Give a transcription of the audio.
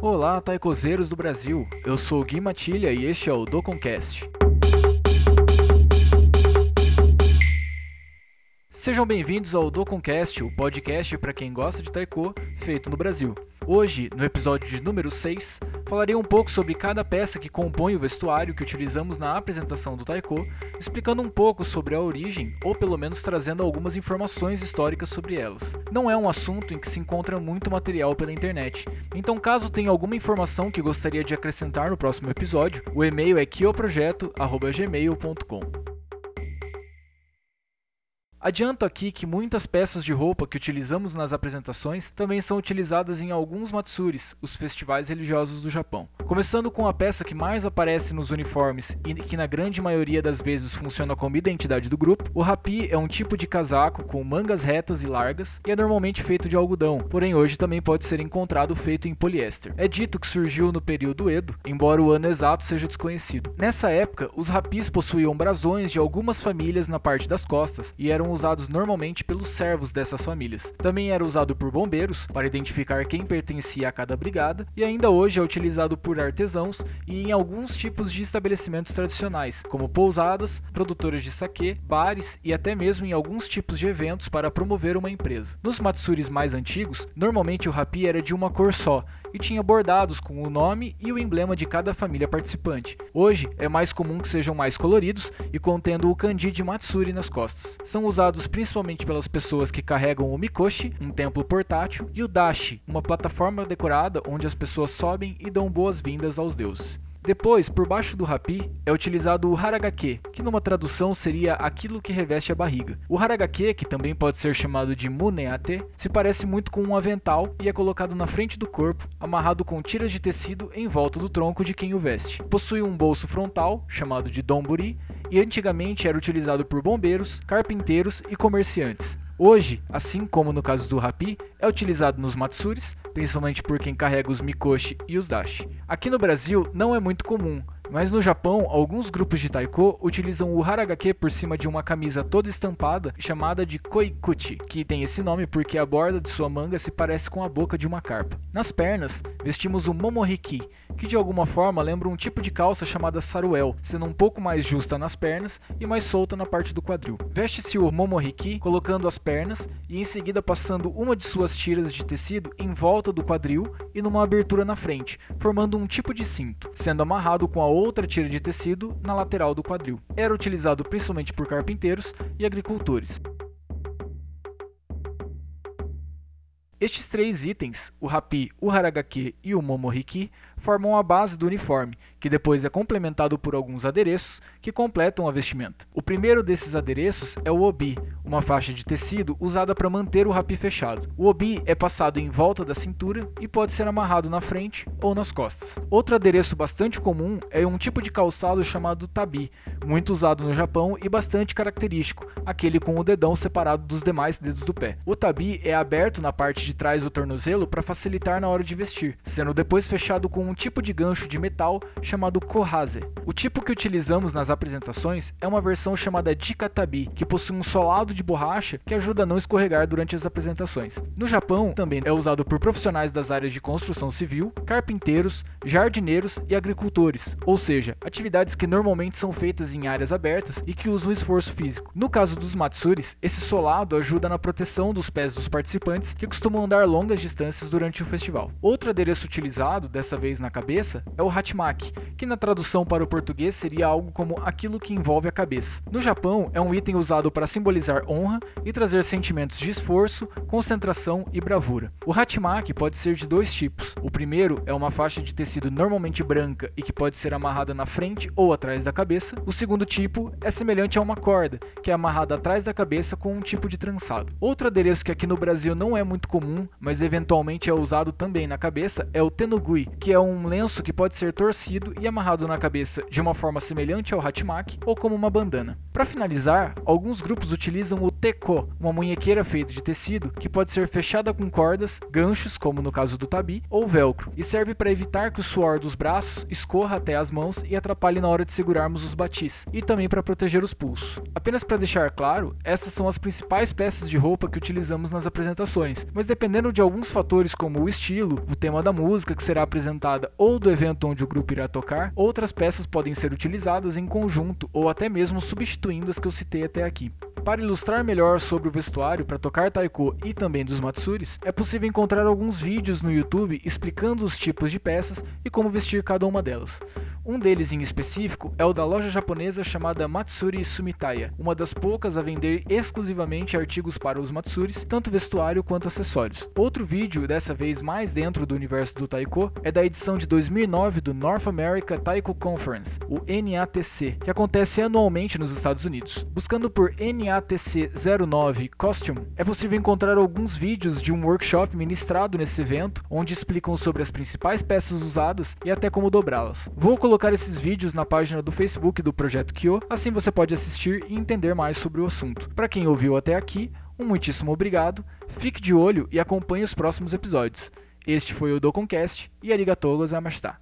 Olá, taicozeiros do Brasil. Eu sou Gui Matilha e este é o Doconcast. Sejam bem-vindos ao Doconcast, o podcast para quem gosta de taiko, feito no Brasil. Hoje, no episódio de número 6, falarei um pouco sobre cada peça que compõe o vestuário que utilizamos na apresentação do taiko, explicando um pouco sobre a origem ou pelo menos trazendo algumas informações históricas sobre elas. Não é um assunto em que se encontra muito material pela internet, então caso tenha alguma informação que gostaria de acrescentar no próximo episódio, o e-mail é kioprojeto@gmail.com. Adianto aqui que muitas peças de roupa que utilizamos nas apresentações também são utilizadas em alguns matsuris, os festivais religiosos do Japão. Começando com a peça que mais aparece nos uniformes e que na grande maioria das vezes funciona como identidade do grupo, o rapi é um tipo de casaco com mangas retas e largas e é normalmente feito de algodão, porém hoje também pode ser encontrado feito em poliéster. É dito que surgiu no período Edo, embora o ano exato seja desconhecido. Nessa época, os rapis possuíam brasões de algumas famílias na parte das costas e eram usados normalmente pelos servos dessas famílias. Também era usado por bombeiros para identificar quem pertencia a cada brigada e ainda hoje é utilizado por artesãos e em alguns tipos de estabelecimentos tradicionais, como pousadas, produtoras de saquê, bares e até mesmo em alguns tipos de eventos para promover uma empresa. Nos matsuris mais antigos, normalmente o rapi era de uma cor só e tinha bordados com o nome e o emblema de cada família participante. Hoje é mais comum que sejam mais coloridos e contendo o kanji de Matsuri nas costas. São usados principalmente pelas pessoas que carregam o mikoshi, um templo portátil, e o dashi, uma plataforma decorada onde as pessoas sobem e dão boas-vindas aos deuses. Depois, por baixo do rapi, é utilizado o haragake, que numa tradução seria aquilo que reveste a barriga. O haragake, que também pode ser chamado de muneate, se parece muito com um avental e é colocado na frente do corpo, amarrado com tiras de tecido em volta do tronco de quem o veste. Possui um bolso frontal, chamado de donburi, e antigamente era utilizado por bombeiros, carpinteiros e comerciantes. Hoje, assim como no caso do rapi, é utilizado nos matsuris, principalmente por quem carrega os mikoshi e os dashi. Aqui no Brasil não é muito comum, mas no Japão, alguns grupos de taiko utilizam o haragake por cima de uma camisa toda estampada chamada de koikuchi, que tem esse nome porque a borda de sua manga se parece com a boca de uma carpa. Nas pernas, vestimos o momohiki, que de alguma forma lembra um tipo de calça chamada saruel, sendo um pouco mais justa nas pernas e mais solta na parte do quadril. Veste-se o momohiki colocando as pernas e em seguida passando uma de suas tiras de tecido em volta do quadril e numa abertura na frente, formando um tipo de cinto, sendo amarrado com a outra tira de tecido na lateral do quadril. Era utilizado principalmente por carpinteiros e agricultores. Estes três itens, o rapi, o haragake e o momohiki, formam a base do uniforme, que depois é complementado por alguns adereços que completam a vestimenta. O primeiro desses adereços é o obi, uma faixa de tecido usada para manter o rapi fechado. O obi é passado em volta da cintura e pode ser amarrado na frente ou nas costas. Outro adereço bastante comum é um tipo de calçado chamado tabi, muito usado no Japão e bastante característico, aquele com o dedão separado dos demais dedos do pé. O tabi é aberto na parte de trás do tornozelo para facilitar na hora de vestir, sendo depois fechado com um tipo de gancho de metal chamado kohase. O tipo que utilizamos nas apresentações é uma versão chamada Dikatabi, que possui um solado de borracha que ajuda a não escorregar durante as apresentações. No Japão, também é usado por profissionais das áreas de construção civil, carpinteiros, jardineiros e agricultores, ou seja, atividades que normalmente são feitas em áreas abertas e que usam esforço físico. No caso dos matsuris, esse solado ajuda na proteção dos pés dos participantes que costumam andar longas distâncias durante o festival. Outro adereço utilizado, dessa vez na cabeça, é o hatimaki, que na tradução para o português seria algo como aquilo que envolve a cabeça. No Japão, é um item usado para simbolizar honra e trazer sentimentos de esforço, concentração e bravura. O hatimaki pode ser de dois tipos. O primeiro é uma faixa de tecido normalmente branca e que pode ser amarrada na frente ou atrás da cabeça. O segundo tipo é semelhante a uma corda, que é amarrada atrás da cabeça com um tipo de trançado. Outro adereço que aqui no Brasil não é muito comum, mas eventualmente é usado também na cabeça, é o tenugui, que é um lenço que pode ser torcido e amarrado na cabeça de uma forma semelhante ao hatimaki ou como uma bandana. Para finalizar, alguns grupos utilizam o teko, uma munhequeira feita de tecido que pode ser fechada com cordas, ganchos, como no caso do tabi, ou velcro, e serve para evitar que o suor dos braços escorra até as mãos e atrapalhe na hora de segurarmos os batis, e também para proteger os pulsos. Apenas para deixar claro, essas são as principais peças de roupa que utilizamos nas apresentações, mas dependendo de alguns fatores como o estilo, o tema da música que será ou do evento onde o grupo irá tocar, outras peças podem ser utilizadas em conjunto ou até mesmo substituindo as que eu citei até aqui. Para ilustrar melhor sobre o vestuário para tocar taiko e também dos matsuris, é possível encontrar alguns vídeos no YouTube explicando os tipos de peças e como vestir cada uma delas. Um deles em específico é o da loja japonesa chamada Matsuri Sumitaya, uma das poucas a vender exclusivamente artigos para os matsuris, tanto vestuário quanto acessórios. Outro vídeo, dessa vez mais dentro do universo do taiko, é da edição de 2009 do North America Taiko Conference, o NATC, que acontece anualmente nos Estados Unidos. Buscando por NATC 09 Costume, é possível encontrar alguns vídeos de um workshop ministrado nesse evento, onde explicam sobre as principais peças usadas e até como dobrá-las. Vou colocar esses vídeos na página do Facebook do Projeto Kyo, assim você pode assistir e entender mais sobre o assunto. Para quem ouviu até aqui, um muitíssimo obrigado, fique de olho e acompanhe os próximos episódios. Este foi o Doconcast e arigatou gozaimashita.